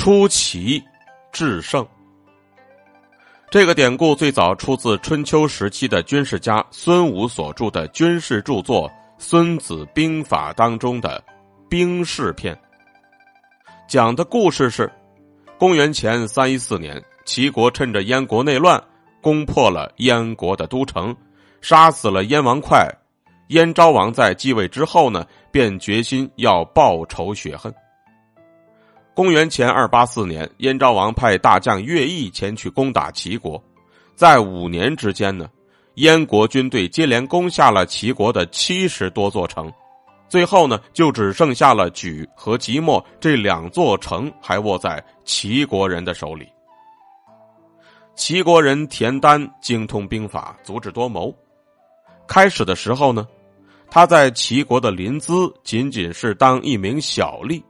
出奇制胜。这个典故最早出自春秋时期的军事家孙武所著的军事著作《孙子兵法》当中的《兵事篇》。讲的故事是，公元前三一四年，齐国趁着燕国内乱，攻破了燕国的都城，杀死了燕王哙。燕昭王在继位之后呢，便决心要报仇雪恨。公元前二八四年，燕昭王派大将乐毅前去攻打齐国，在五年之间呢，燕国军队接连攻下了齐国的七十多座城，最后呢，就只剩下了莒和即墨这两座城还握在齐国人的手里。齐国人田丹精通兵法，足智多谋。开始的时候呢，他在齐国的临淄仅仅是当一名小吏。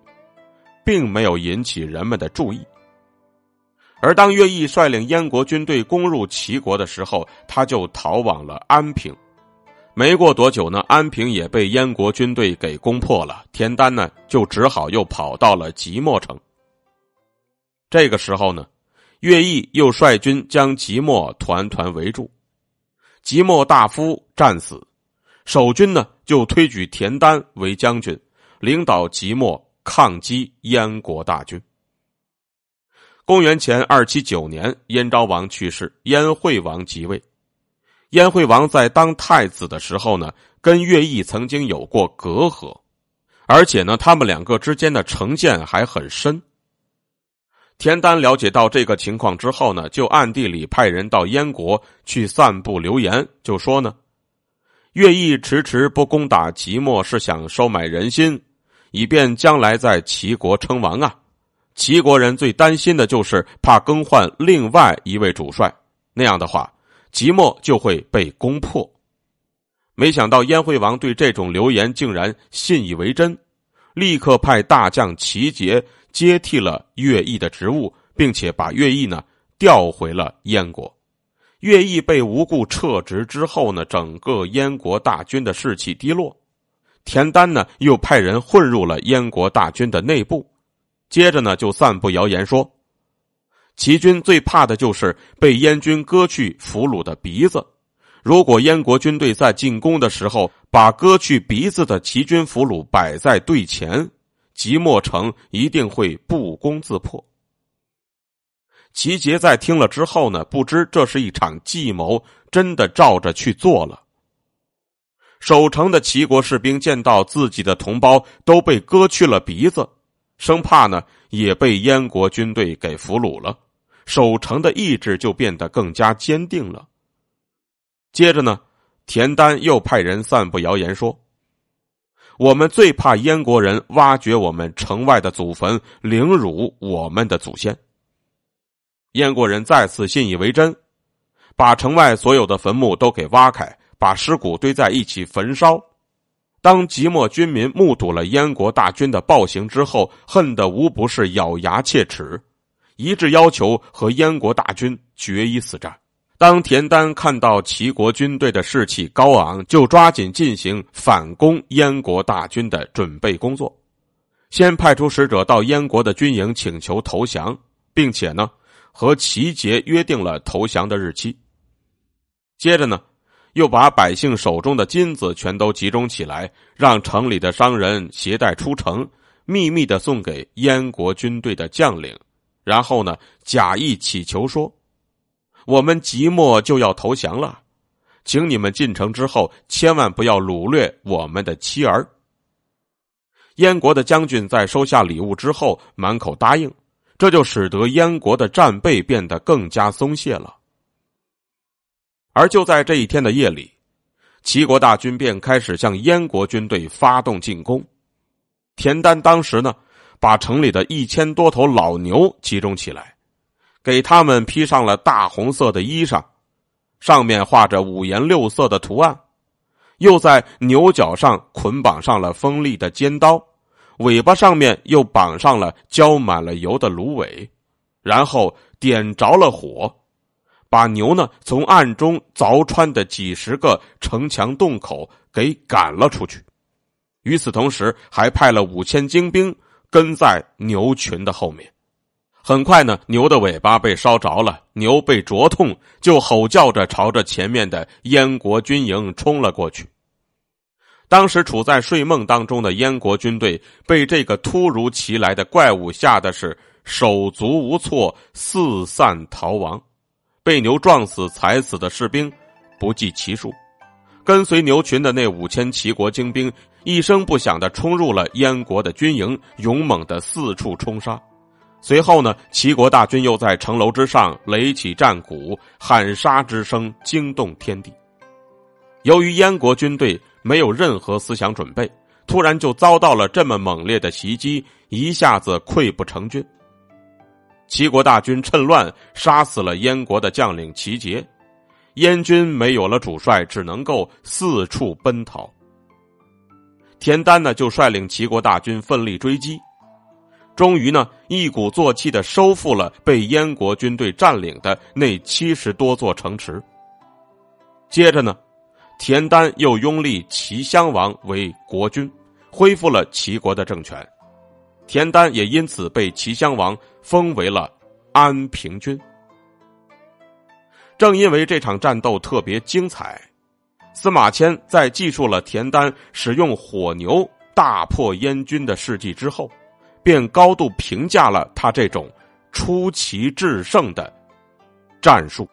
并没有引起人们的注意，而当乐毅率领燕国军队攻入齐国的时候，他就逃往了安平。没过多久呢，安平也被燕国军队给攻破了。田丹呢，就只好又跑到了即墨城。这个时候呢，乐毅又率军将即墨团团围住，即墨大夫战死，守军呢就推举田丹为将军，领导即墨。抗击燕国大军。公元前二七九年，燕昭王去世，燕惠王即位。燕惠王在当太子的时候呢，跟乐毅曾经有过隔阂，而且呢，他们两个之间的成见还很深。田丹了解到这个情况之后呢，就暗地里派人到燕国去散布流言，就说呢，乐毅迟迟不攻打即墨，是想收买人心。以便将来在齐国称王啊！齐国人最担心的就是怕更换另外一位主帅，那样的话，即墨就会被攻破。没想到燕惠王对这种流言竟然信以为真，立刻派大将齐杰接替了乐毅的职务，并且把乐毅呢调回了燕国。乐毅被无故撤职之后呢，整个燕国大军的士气低落。田丹呢，又派人混入了燕国大军的内部，接着呢，就散布谣言说，齐军最怕的就是被燕军割去俘虏的鼻子。如果燕国军队在进攻的时候把割去鼻子的齐军俘虏摆在队前，即墨城一定会不攻自破。齐杰在听了之后呢，不知这是一场计谋，真的照着去做了。守城的齐国士兵见到自己的同胞都被割去了鼻子，生怕呢也被燕国军队给俘虏了，守城的意志就变得更加坚定了。接着呢，田丹又派人散布谣言说：“我们最怕燕国人挖掘我们城外的祖坟，凌辱我们的祖先。”燕国人再次信以为真，把城外所有的坟墓都给挖开。把尸骨堆在一起焚烧。当即墨军民目睹了燕国大军的暴行之后，恨得无不是咬牙切齿，一致要求和燕国大军决一死战。当田丹看到齐国军队的士气高昂，就抓紧进行反攻燕国大军的准备工作，先派出使者到燕国的军营请求投降，并且呢和齐杰约定了投降的日期。接着呢。又把百姓手中的金子全都集中起来，让城里的商人携带出城，秘密的送给燕国军队的将领，然后呢，假意乞求说：“我们即墨就要投降了，请你们进城之后千万不要掳掠我们的妻儿。”燕国的将军在收下礼物之后，满口答应，这就使得燕国的战备变得更加松懈了。而就在这一天的夜里，齐国大军便开始向燕国军队发动进攻。田丹当时呢，把城里的一千多头老牛集中起来，给他们披上了大红色的衣裳，上面画着五颜六色的图案，又在牛角上捆绑上了锋利的尖刀，尾巴上面又绑上了浇满了油的芦苇，然后点着了火。把牛呢从暗中凿穿的几十个城墙洞口给赶了出去，与此同时，还派了五千精兵跟在牛群的后面。很快呢，牛的尾巴被烧着了，牛被灼痛，就吼叫着朝着前面的燕国军营冲了过去。当时处在睡梦当中的燕国军队，被这个突如其来的怪物吓得是手足无措，四散逃亡。被牛撞死、踩死的士兵不计其数。跟随牛群的那五千齐国精兵，一声不响的冲入了燕国的军营，勇猛的四处冲杀。随后呢，齐国大军又在城楼之上擂起战鼓，喊杀之声惊动天地。由于燕国军队没有任何思想准备，突然就遭到了这么猛烈的袭击，一下子溃不成军。齐国大军趁乱杀死了燕国的将领齐杰，燕军没有了主帅，只能够四处奔逃。田丹呢，就率领齐国大军奋力追击。终于呢，一鼓作气的收复了被燕国军队占领的那七十多座城池。接着呢，田丹又拥立齐襄王为国君，恢复了齐国的政权。田丹也因此被齐襄王封为了安平君。正因为这场战斗特别精彩，司马迁在记述了田丹使用火牛大破燕军的事迹之后。便高度评价了他这种出奇制胜的战术。